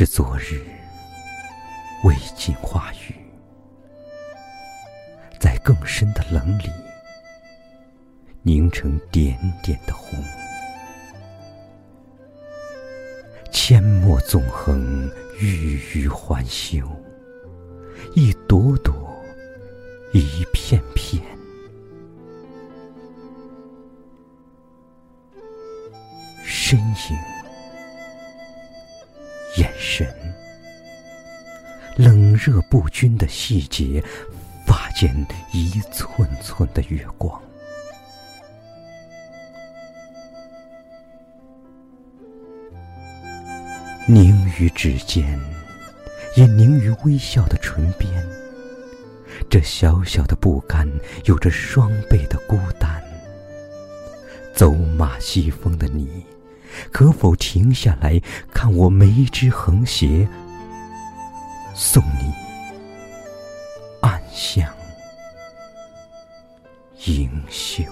是昨日未尽话语，在更深的冷里凝成点点的红。阡陌纵横，郁郁还休，一朵朵，一片片。身影，神，冷热不均的细节，发间一寸寸的月光，凝于指尖，也凝于微笑的唇边。这小小的不甘，有着双倍的孤单。走马西风的你。可否停下来看我眉之横斜，送你暗香盈袖。